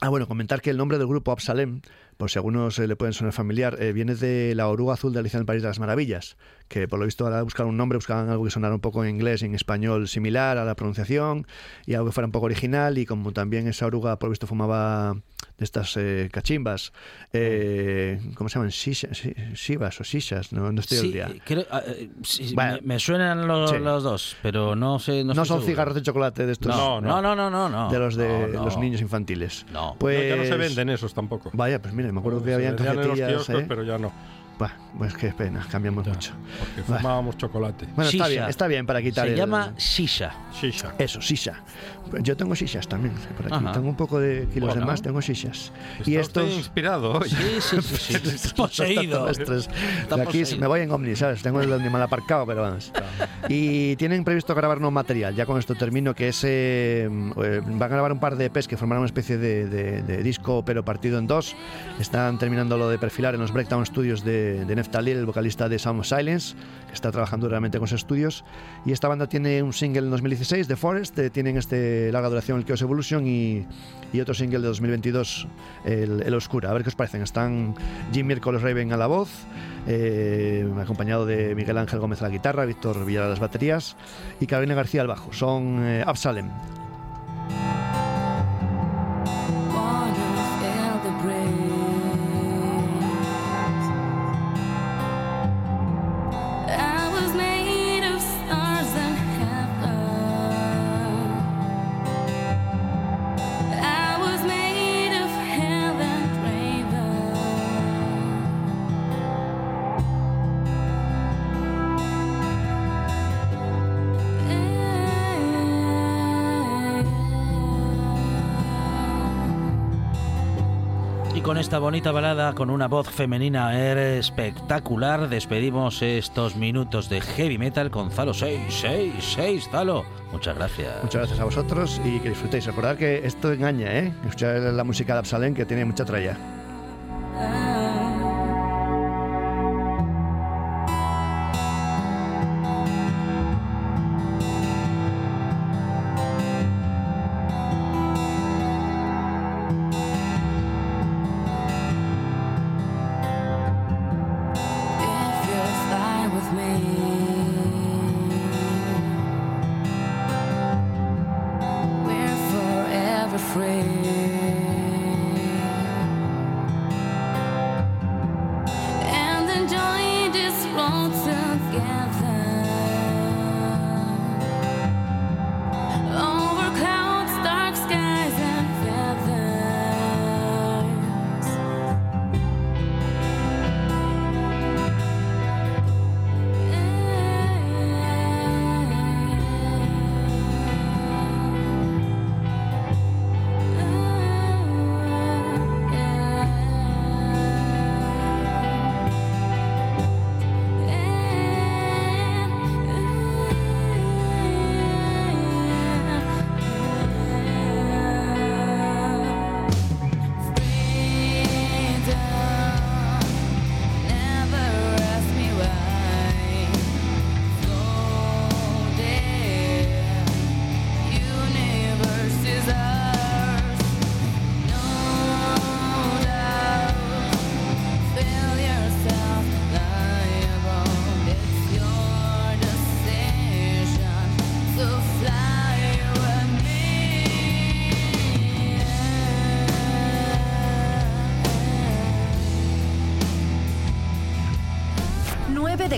Ah, bueno, comentar que el nombre del grupo Absalem, por si algunos le pueden sonar familiar, eh, viene de la oruga azul de Alicia en el País de las Maravillas, que por lo visto a la hora de buscar un nombre buscaban algo que sonara un poco en inglés y en español similar a la pronunciación y algo que fuera un poco original y como también esa oruga por lo visto fumaba de estas eh, cachimbas, eh, ¿cómo se llaman? Shivas o shishas, no, no estoy al Sí, día. creo- eh, sí, Bueno. me, me suenan los, Sí. los dos, pero no sé. No, No, son seguro. cigarros de chocolate de estos. No, no, no, no, no, no. De los de No, no. los niños infantiles. No. Pues, No, ya no se venden esos tampoco. Vaya, pues mira, me acuerdo que habían vendían en los kioscos, ¿eh? pero ya no. Buah, pues qué pena, cambiamos Ya, mucho. Porque Buah. fumábamos chocolate. Bueno, está bien, está bien para quitar Se el- llama Shisha. Shisha. Eso, shisha. Yo tengo shishas también, por aquí. Ajá. Tengo un poco de kilos Bueno. de más, tengo shishas. Está Y estos... inspirado hoy. Sí, sí, sí. sí. (laughs) Poseído. (laughs) De aquí poseído. me voy en Omni, ¿sabes? Tengo el animal aparcado, pero vamos. Y tienen previsto grabar nuevo material. Ya con esto termino, que es... eh, eh, van a grabar un par de EPs que formarán una especie de, de- de disco, pero partido en dos. Están terminando lo de perfilar en los Breakdown Studios de, de Neftalil, el vocalista de Sound of Silence, que está trabajando realmente con sus estudios. Y esta banda tiene un single en 2016, The Forest, eh, tienen este larga duración, el Chaos Evolution, y, y otro single de 2022, el, el Oscura. A ver qué os parecen. Están Jim Miércoles Raven a la voz, eh, acompañado de Miguel Ángel Gómez a la guitarra, Víctor Villar a las baterías y Carolina García al bajo. Son eh, Absalem. Bonita balada, con una voz femenina espectacular, despedimos estos minutos de heavy metal con Zalo 666. Zalo, muchas gracias. Muchas gracias a vosotros y que disfrutéis. Recordad que esto engaña, ¿eh? Escuchar la música de Absalem que tiene mucha tralla.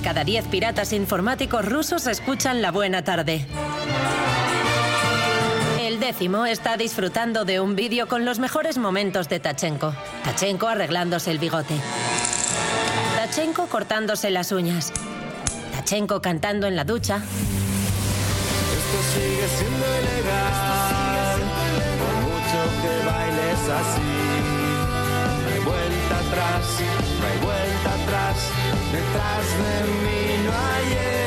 Cada diez piratas informáticos rusos escuchan La Buena Tarde. El décimo está disfrutando de un vídeo con los mejores momentos de Tachenko. Tachenko arreglándose el bigote. Tachenko cortándose las uñas. Tachenko cantando en la ducha. Esto sigue siendo ilegal, por mucho que bailes así. No hay vuelta atrás, no hay vuelta atrás, detrás de mí no hay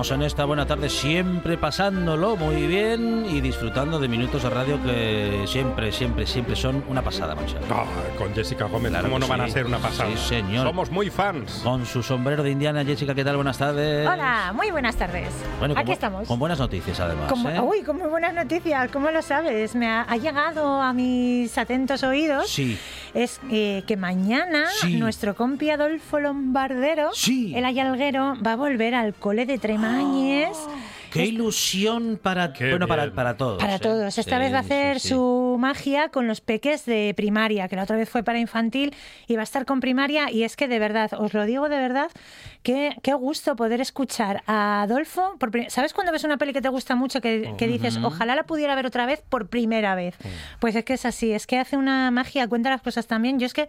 estamos en esta buena tarde siempre pasándolo muy bien y disfrutando de minutos de radio que siempre, siempre, siempre son una pasada, Moncho. Ah, con Jessica Gómez, Claro ¿cómo no van a ser una pasada? Sí, señor. Somos muy fans. Con su sombrero de Indiana, Jessica, ¿qué tal? Buenas tardes. Hola, muy buenas tardes. Bueno, con Aquí bu- estamos. Con buenas noticias, además. Con ¿eh? Uy, con muy buenas noticias, ¿cómo lo sabes? Me ha, ha llegado a mis atentos oídos. Sí. Es eh, que mañana Sí. nuestro compi Adolfo Lombardero, el ayalguero, va a volver al cole de Tremañes. Qué ilusión para, bueno, para, para todos. Para ¿eh? todos. Esta Sí, vez va a hacer sí, sí. su magia con los peques de primaria, que la otra vez fue para infantil y va a estar con primaria. Y es que de verdad, os lo digo de verdad, que qué gusto poder escuchar a Adolfo. Por ¿Sabes cuando ves una peli que te gusta mucho que, que dices, ojalá la pudiera ver otra vez por primera vez? Pues es que es así, es que hace una magia, cuenta las cosas también. Yo es que.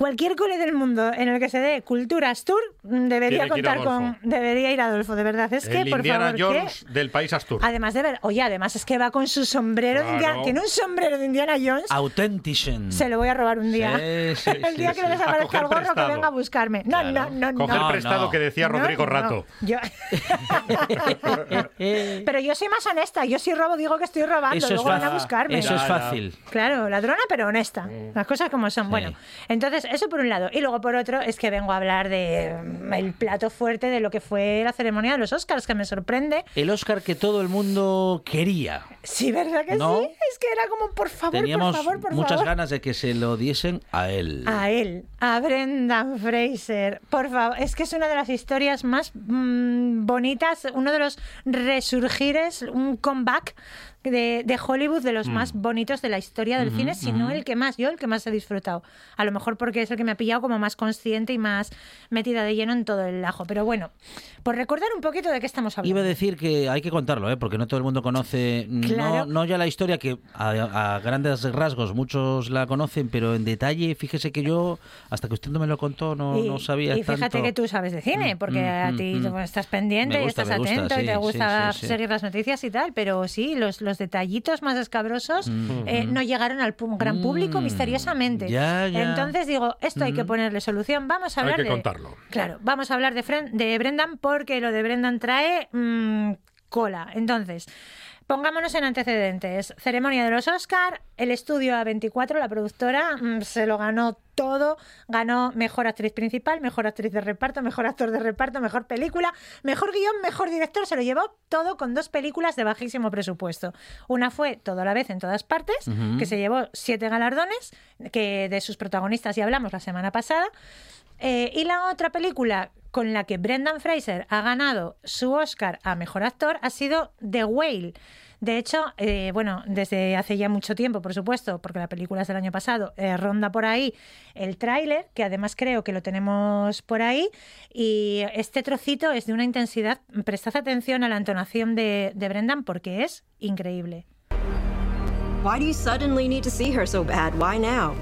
Cualquier cole del mundo en el que se dé Culturas Tour mm, debería que contar con. Adolfo. Debería ir Adolfo, de verdad. Es que, el por Indiana favor, ¿qué? Jones del país Astur. Además de ver, oye, además es que va con su sombrero de Claro. Indiana, tiene un sombrero de Indiana Jones. Authentication. Se lo voy a robar un día. Sí, sí, (laughs) el día sí, que le desaparezca el gorro prestado. que venga a buscarme. No, no, no, no. Coger prestado que decía No, Rodrigo no. Rato. Yo- (laughs) Pero yo soy más honesta. Yo si robo digo que estoy robando. Eso es luego van a buscarme. Eso es fácil. Claro, ladrona pero honesta. Las cosas como son. Bueno, entonces eso por un lado. Y luego por otro es que vengo a hablar de mm, el plato fuerte de lo que fue la ceremonia de los Oscars, que me sorprende. El Oscar que todo el mundo quería. Sí, ¿verdad que ¿No? sí? Es que era como, por favor, Teníamos por favor, por muchas favor. ganas de que se lo diesen a él. A él, a Brendan Fraser. Por favor, es que es una de las historias más mm, bonitas, uno de los resurgires, un comeback de, de Hollywood de los Mm. más bonitos de la historia del cine, si no ujú. el que más, yo el que más he disfrutado. A lo mejor porque es el que me ha pillado como más consciente y más metida de lleno en todo el ajo. Pero bueno, por recordar un poquito de qué estamos hablando. Iba a decir que hay que contarlo, ¿eh? porque no todo el mundo conoce, mm, Claro. no, no ya la historia, que a, a grandes rasgos muchos la conocen, pero en detalle, fíjese que yo, hasta que usted no me lo contó, no, y, no sabía y fíjate tanto. que tú sabes de cine, porque mm, a ti mm, tú estás pendiente y estás gusta, atento y te gusta sí, sí. seguir las noticias y tal, pero sí, los, los detallitos más escabrosos Mm. eh, no llegaron al gran público Mm, misteriosamente. ya, ya. Entonces digo, esto hay que Mm. ponerle solución. Vamos a Hay hablar que de... contarlo. Claro, vamos a hablar de, Fren- de Brendan porque lo de Brendan trae mm, cola. Entonces, pongámonos en antecedentes. Ceremonia de los Oscar, el estudio A24, la productora, mm, se lo ganó todo. Ganó mejor actriz principal, mejor actriz de reparto, mejor actor de reparto, mejor película, mejor guion, mejor director. Se lo llevó todo con dos películas de bajísimo presupuesto. Una fue Todo a la vez en todas partes, que se llevó siete galardones, que de sus protagonistas ya hablamos la semana pasada. Eh, y la otra película con la que Brendan Fraser ha ganado su Oscar a Mejor Actor ha sido The Whale. De hecho, eh, bueno, desde hace ya mucho tiempo, por supuesto, porque la película es del año pasado, eh, ronda por ahí el tráiler, que además creo que lo tenemos por ahí, y este trocito es de una intensidad, prestad atención a la entonación de, de Brendan porque es increíble. Why do you suddenly need to see her so bad? Why now?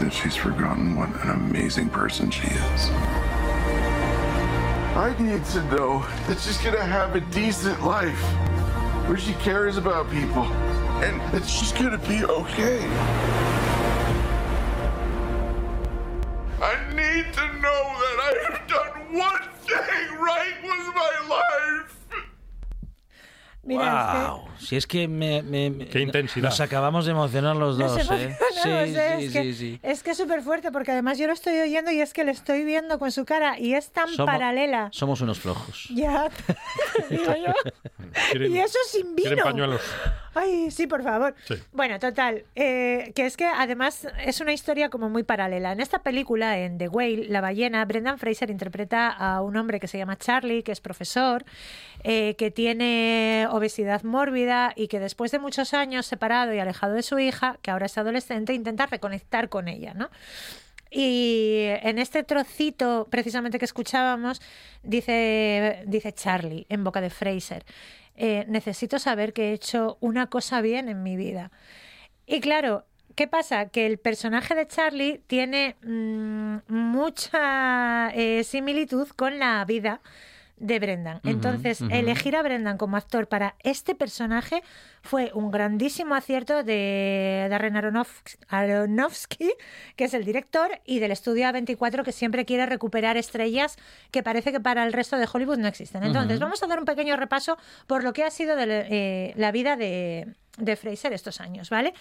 That she's forgotten what an amazing person she is. I need to know that she's gonna have a decent life. where she cares about people and that she's gonna be okay. I need to know that I have done one thing right with my life. Mira, wow. Si es que me, me- me- Qué intensidad. Nos acabamos de emocionar los Nos dos, ¿eh? Sí, sí, es que, sí, sí. Es que es súper fuerte porque además yo lo estoy oyendo y es que le estoy viendo con su cara y es tan Somos- paralela. Somos unos flojos. Ya, (laughs) digo yo. Quieren- y eso sin vino. quieren pañuelos. Ay, sí, por favor. Sí. Bueno, total, eh, que es que además es una historia como muy paralela. En esta película, en The Whale, La ballena, Brendan Fraser interpreta a un hombre que se llama Charlie, que es profesor, eh, que tiene obesidad mórbida y que después de muchos años separado y alejado de su hija, que ahora es adolescente, intenta reconectar con ella, ¿no? Y en este trocito, precisamente que escuchábamos, dice, dice Charlie en boca de Fraser, eh, necesito saber que he hecho una cosa bien en mi vida. Y claro, ¿qué pasa? Que el personaje de Charlie tiene mm, mucha eh, similitud con la vida de Brendan. Entonces, elegir a Brendan como actor para este personaje fue un grandísimo acierto de Darren Aronofsky, que es el director, y del estudio A24, que siempre quiere recuperar estrellas que parece que para el resto de Hollywood no existen. Entonces, vamos a dar un pequeño repaso por lo que ha sido de la- eh, la vida de, de Fraser estos años, ¿vale?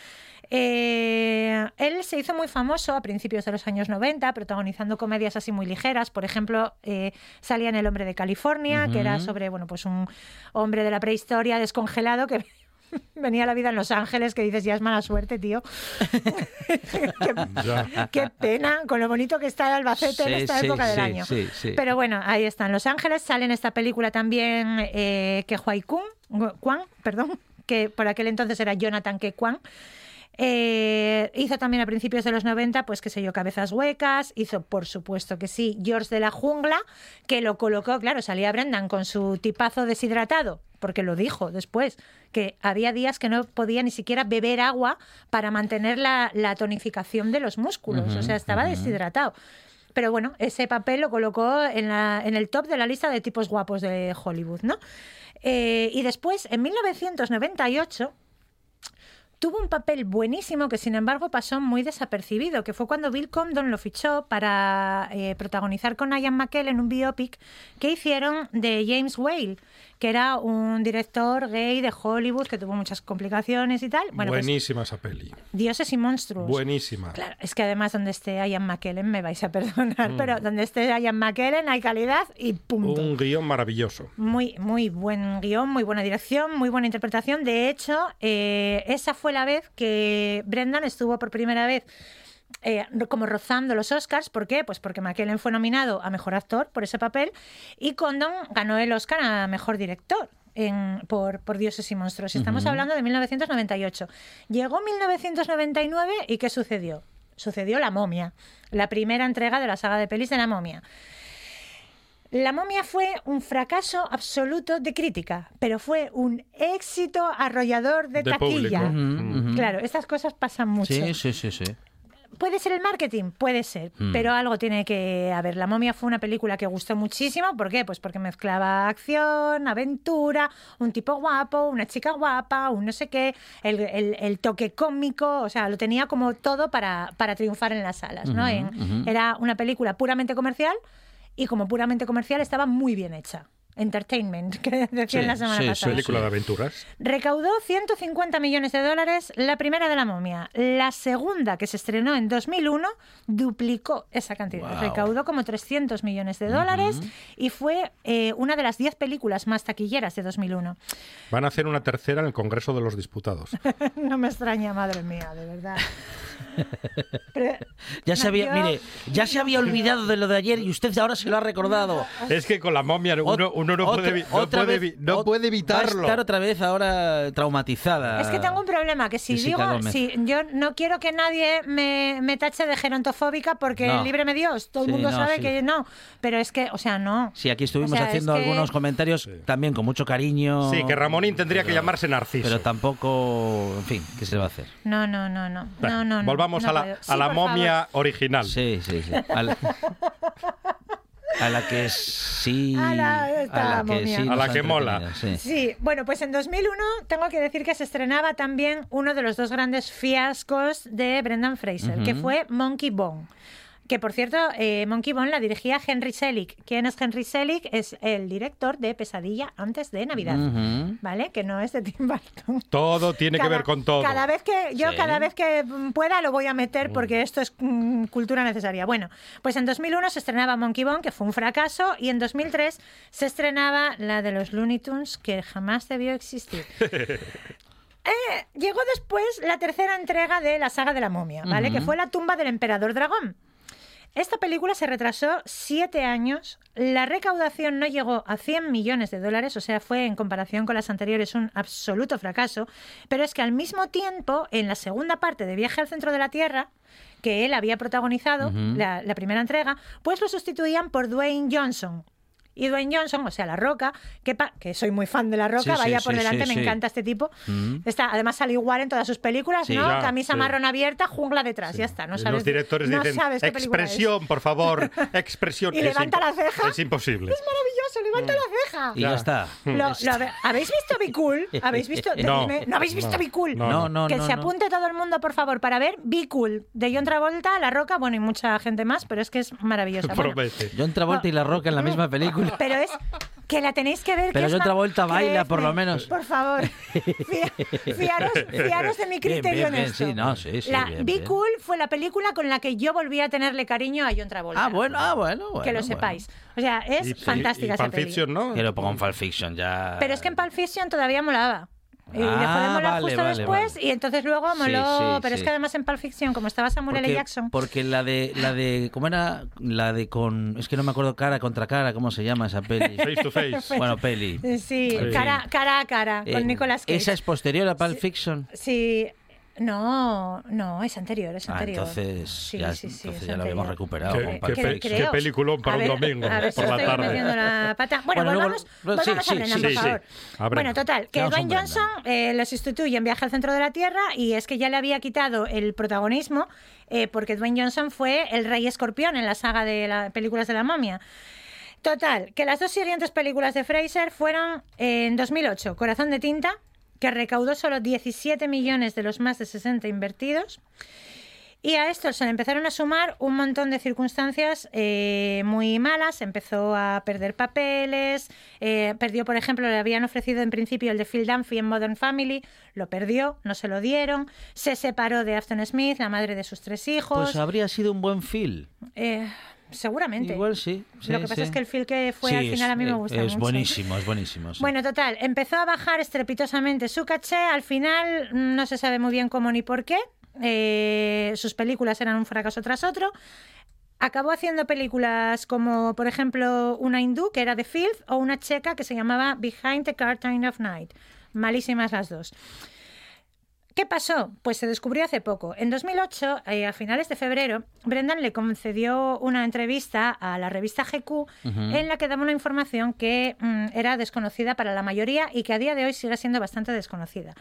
Eh, él se hizo muy famoso a principios de los años 90, protagonizando comedias así muy ligeras. Por ejemplo, eh, salía en El hombre de California, que era sobre, bueno, pues un hombre de la prehistoria descongelado que (laughs) venía la vida en Los Ángeles, que dices, ya es mala suerte, tío. (laughs) (laughs) Qué pena, con lo bonito que está Albacete en esta sí, época del año. Pero bueno, ahí están Los Ángeles. Sale en esta película también eh, que Huay Kwan, perdón, que por aquel entonces era Jonathan Ke Kwan. Eh, hizo también a principios de los 90, pues qué sé yo, Cabezas Huecas. Hizo, por supuesto que sí, George de la Jungla, que lo colocó, claro, salía Brendan con su tipazo deshidratado, porque lo dijo después, que había días que no podía ni siquiera beber agua para mantener la, la tonificación de los músculos. O sea, estaba deshidratado. Pero bueno, ese papel lo colocó en, la- en el top de la lista de tipos guapos de Hollywood, ¿no? Eh, y después, en 1998, tuvo un papel buenísimo que sin embargo pasó muy desapercibido, que fue cuando Bill Condon lo fichó para eh, protagonizar con Ian McKellen un biopic que hicieron de James Whale, que era un director gay de Hollywood que tuvo muchas complicaciones y tal. Bueno, pues, Buenísima esa peli. Dioses y monstruos. Buenísima. Claro, es que además donde esté Ian McKellen me vais a perdonar, Mm. pero donde esté Ian McKellen hay calidad y punto. Un guion maravilloso. Muy, muy buen guion, muy buena dirección, muy buena interpretación. De hecho, eh, esa fue la vez que Brendan estuvo por primera vez eh, como rozando los Oscars. ¿Por qué? Pues porque McKellen fue nominado a Mejor Actor por ese papel y Condon ganó el Oscar a Mejor Director. en- por, por Dioses y Monstruos. Estamos hablando de 1998. Llegó 1999 y ¿qué sucedió? Sucedió La momia, la primera entrega de la saga de pelis de La momia. La momia fue un fracaso absoluto de crítica, pero fue un éxito arrollador de, De taquilla. ujú. Claro, estas cosas pasan mucho. Sí, sí, sí, sí. ¿Puede ser el marketing? Puede ser, Mm. pero algo tiene que haber. La momia fue una película que gustó muchísimo. ¿Por qué? Pues porque mezclaba acción, aventura, un tipo guapo, una chica guapa, un no sé qué, el, el- el toque cómico, o sea, lo tenía como todo para, para triunfar en las salas. ¿no? En-. Era una película puramente comercial y como puramente comercial estaba muy bien hecha. Entertainment, (laughs) que decían la semana pasada. Película de aventuras. Recaudó 150 millones de dólares la primera de la momia. La segunda, que se estrenó en 2001, duplicó esa cantidad. Wow. Recaudó como 300 millones de dólares y fue eh, una de las 10 películas más taquilleras de 2001. Van a hacer una tercera en el Congreso de los Diputados. (laughs) no me extraña, madre mía, de verdad. (laughs) Pero- Ya se había, mire, ya se había olvidado de lo de ayer y usted ahora se lo ha recordado. Es que con la momia uno, uno no, Otra- puede, no otra puede vez- no puede Va a evitarlo. estar otra vez ahora traumatizada. Es que tengo un problema, que si digo, si yo no quiero que nadie me, me tache de gerontofóbica porque No. líbreme Dios, todo el Sí, mundo no, sabe sí. que no, pero es que, o sea, no. Sí, aquí estuvimos O sea, es haciendo que- algunos comentarios también con mucho cariño. Sí, que Ramonín tendría que llamarse Narciso. Pero tampoco, en fin, ¿qué se va a hacer? No, no, no, no. Bueno, no, no, no, volvamos no a la, a Sí, la momia original. Sí, sí, sí. Al- A la que sí. A la- esta momia. A la que mola. sí. Sí, bueno, pues en 2001 tengo que decir que se estrenaba también uno de los dos grandes fiascos de Brendan Fraser, que fue Monkey Bone. Que por cierto, eh, Monkey Bone la dirigía Henry Selick. ¿Quién es Henry Selick? Es el director de Pesadilla antes de Navidad. ¿Vale? Que no es de Tim Burton. Todo tiene que ver con todo. Cada vez que yo Sí. cada vez que pueda lo voy a meter porque esto es mm, cultura necesaria. Bueno, pues en 2001 se estrenaba Monkey Bone, que fue un fracaso, y en 2003 se estrenaba la de los Looney Tunes, que jamás debió existir. (laughs) Eh, llegó después la tercera entrega de la saga de la momia, ¿vale? Que fue la tumba del emperador dragón. Esta película se retrasó siete años. La recaudación no llegó a 100 millones de dólares, o sea, fue en comparación con las anteriores un absoluto fracaso. Pero es que al mismo tiempo, en la segunda parte de Viaje al centro de la Tierra, que él había protagonizado, la primera entrega, pues lo sustituían por Dwayne Johnson. Y Dwayne Johnson, o sea, La Roca, que, pa- que soy muy fan de La Roca, Sí, sí, vaya por sí, delante, me encanta este tipo. Mm. Está, además sale igual en todas sus películas, ¿no? Camisa marrón abierta, jungla detrás, ya está. No sabes, Los directores no dicen, sabes qué película es". expresión, por favor, (laughs) expresión. Y levanta la ceja. Es imposible. Es maravilloso, levanta la ceja. Y ya está. Lo- lo habe- ¿Habéis visto Be Cool? (laughs) ¿Habéis visto? No. Decidme, ¿no habéis visto No. Be Cool? No, no, que no, se no. apunte todo el mundo, por favor, para ver Be Cool de John Travolta, La Roca, bueno, y mucha gente más, pero es que es maravillosa. Bueno, (laughs) John Travolta y La Roca en la misma película. pero es que la tenéis que ver. que Pero es John ma- Travolta baila, por lo menos. Por favor, Fia- (laughs) fiaros, fiaros de mi criterio bien, bien, en esto. sí, no, sí, sí, la bien, Be bien. Cool fue la película con la que yo volví a tenerle cariño a John Travolta. Ah, bueno, ah, bueno, que lo bueno. sepáis. O sea, es fantástica esa peli. Que lo ponga en Pulp Fiction, ya. Pero es que en Pulp Fiction todavía molaba. Y dejó de Ah, molar vale, justo vale, después y entonces luego moló. sí, pero es que además en Pulp Fiction, como estaba Samuel L. porque, Jackson, porque la de la de ¿cómo era? La de con es que no me acuerdo cara contra cara, ¿cómo se llama esa peli? (laughs) Face to face. (laughs) Bueno, peli. eh, sí, cara, cara a cara, Eh, con Nicolas Cage. Esa es posterior a Pulp Fiction. Sí, no, no, es anterior, es Ah, anterior. entonces Sí, ya, sí, sí, entonces es ya lo habíamos recuperado Qué- con qué pe- qué peliculón para A un ver, domingo a ver si por la estoy tarde. la pata. Bueno, Bueno, volvamos, luego- sí, volvamos sí, a Brendan, sí, por sí. favor. Bueno, total, que Vamos Dwayne Johnson eh, lo sustituye en Viaje al Centro de la Tierra y es que ya le había quitado el protagonismo eh, porque Dwayne Johnson fue el rey escorpión en la saga de las películas de la momia. Total, que las dos siguientes películas de Fraser fueron eh, en 2008, Corazón de Tinta, que recaudó solo 17 millones de los más de 60 invertidos. Y a esto se le empezaron a sumar un montón de circunstancias eh, muy malas. Empezó a perder papeles. eh, perdió, por ejemplo, le habían ofrecido en principio el de Phil Dunphy en Modern Family. Lo perdió, no se lo dieron. Se separó de Afton Smith, la madre de sus tres hijos. Pues habría sido un buen film. Eh, seguramente. Igual sí. sí, Lo que pasa sí. es que el film que fue Sí, al final es- a mí me gusta Es mucho. buenísimo, es buenísimo. Bueno, total, empezó a bajar estrepitosamente su caché. Al final mm, no se sabe muy bien cómo ni por qué. Eh, sus películas eran un fracaso tras otro. Acabó haciendo películas como, por ejemplo, una hindú que era The Filth o una checa que se llamaba Behind the Curtain of Night. Malísimas las dos. ¿Qué pasó? Pues se descubrió hace poco. En 2008, eh, a finales de febrero, Brendan le concedió una entrevista a la revista GQ en la que daba una información que mm, era desconocida para la mayoría y que a día de hoy sigue siendo bastante desconocida.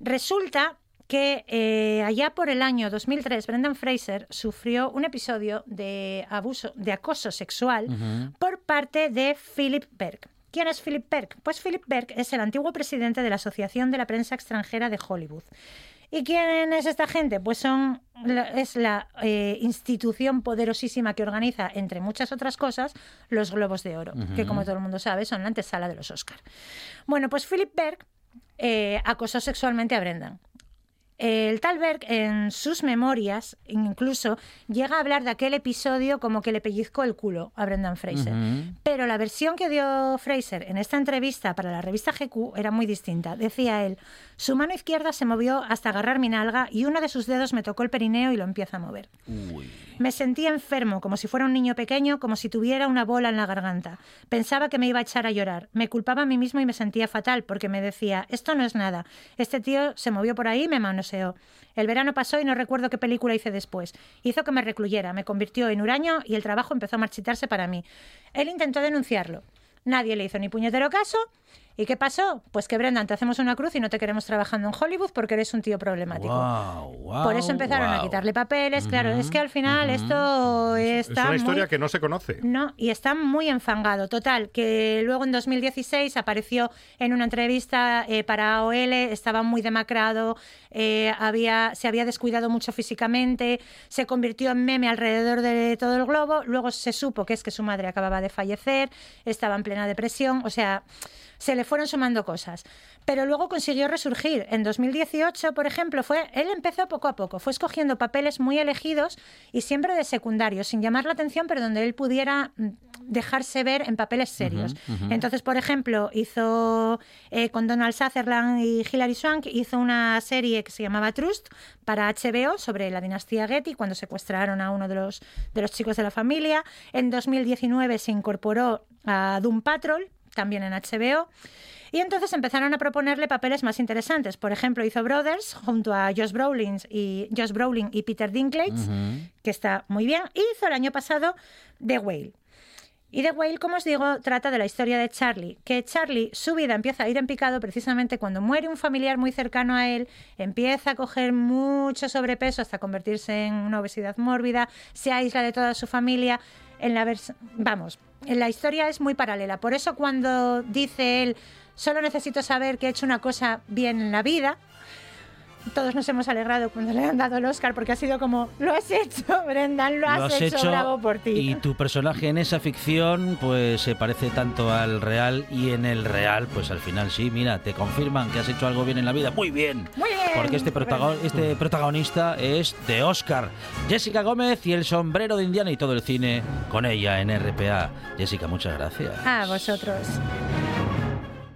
Resulta que eh, allá por el año 2003, Brendan Fraser sufrió un episodio de abuso, de acoso sexual por parte de Philip Berg. ¿Quién es Philip Berg? Pues Philip Berg es el antiguo presidente de la Asociación de la Prensa Extranjera de Hollywood. ¿Y quién es esta gente? Pues son es la eh, institución poderosísima que organiza, entre muchas otras cosas, los Globos de Oro, que como todo el mundo sabe son la antesala de los Oscar. Bueno, pues Philip Berg eh, acosó sexualmente a Brendan. El tal Berg en sus memorias incluso llega a hablar de aquel episodio como que le pellizcó el culo a Brendan Fraser. Pero la versión que dio Fraser en esta entrevista para la revista GQ era muy distinta. Decía él, su mano izquierda se movió hasta agarrar mi nalga y uno de sus dedos me tocó el perineo y lo empieza a mover. Me sentía enfermo, como si fuera un niño pequeño, como si tuviera una bola en la garganta. Pensaba que me iba a echar a llorar. Me culpaba a mí mismo y me sentía fatal, porque me decía, esto no es nada. Este tío se movió por ahí y me manoseó. El verano pasó y no recuerdo qué película hice después. Hizo que me recluyera, me convirtió en huraño y el trabajo empezó a marchitarse para mí. Él intentó denunciarlo. Nadie le hizo ni puñetero caso ¿Y qué pasó? Pues que Brendan, te hacemos una cruz y no te queremos trabajando en Hollywood porque eres un tío problemático. Por eso empezaron a quitarle papeles. Claro, es que al final esto Es está una historia muy... que no se conoce. No, y está muy enfangado. Total, que luego en 2016 apareció en una entrevista eh, para AOL, estaba muy demacrado, eh, había, se había descuidado mucho físicamente, se convirtió en meme alrededor de todo el globo. Luego se supo que es que su madre acababa de fallecer, estaba en plena depresión, o sea, se le fueron sumando cosas. Pero luego consiguió resurgir. En 2018, por ejemplo, fue él empezó poco a poco, fue escogiendo papeles muy elegidos y siempre de secundarios, sin llamar la atención, pero donde él pudiera mm, dejarse ver en papeles serios. Entonces, por ejemplo, hizo eh, con Donald Sutherland y Hilary Swank, hizo una serie que se llamaba Trust para HBO sobre la dinastía Getty cuando secuestraron a uno de los, de los chicos de la familia. En 2019 se incorporó a Doom Patrol, también en HBO. Y entonces empezaron a proponerle papeles más interesantes. Por ejemplo, hizo Brothers junto a Josh Brolin y, Josh Brolin y Peter Dinklage, que está muy bien. Y hizo el año pasado The Whale. Y The Whale, como os digo, trata de la historia de Charlie, que Charlie, su vida empieza a ir en picado precisamente cuando muere un familiar muy cercano a él, empieza a coger mucho sobrepeso hasta convertirse en una obesidad mórbida, se aísla de toda su familia. En la vamos, la historia es muy paralela. Por eso cuando dice él, solo necesito saber que he hecho una cosa bien en la vida, todos nos hemos alegrado cuando le han dado el Oscar porque ha sido como, lo has hecho, (laughs) Brendan, lo has, Lo has hecho, hecho bravo por ti. y tu personaje en esa ficción pues se parece tanto al real y en el real pues al final sí, mira, te confirman que has hecho algo bien en la vida. Muy bien. Muy bien. Porque este, protago- este protagonista es de Oscar. Jessica Gómez y el sombrero de Indiana y todo el cine con ella en RPA. Jessica, muchas gracias. A vosotros.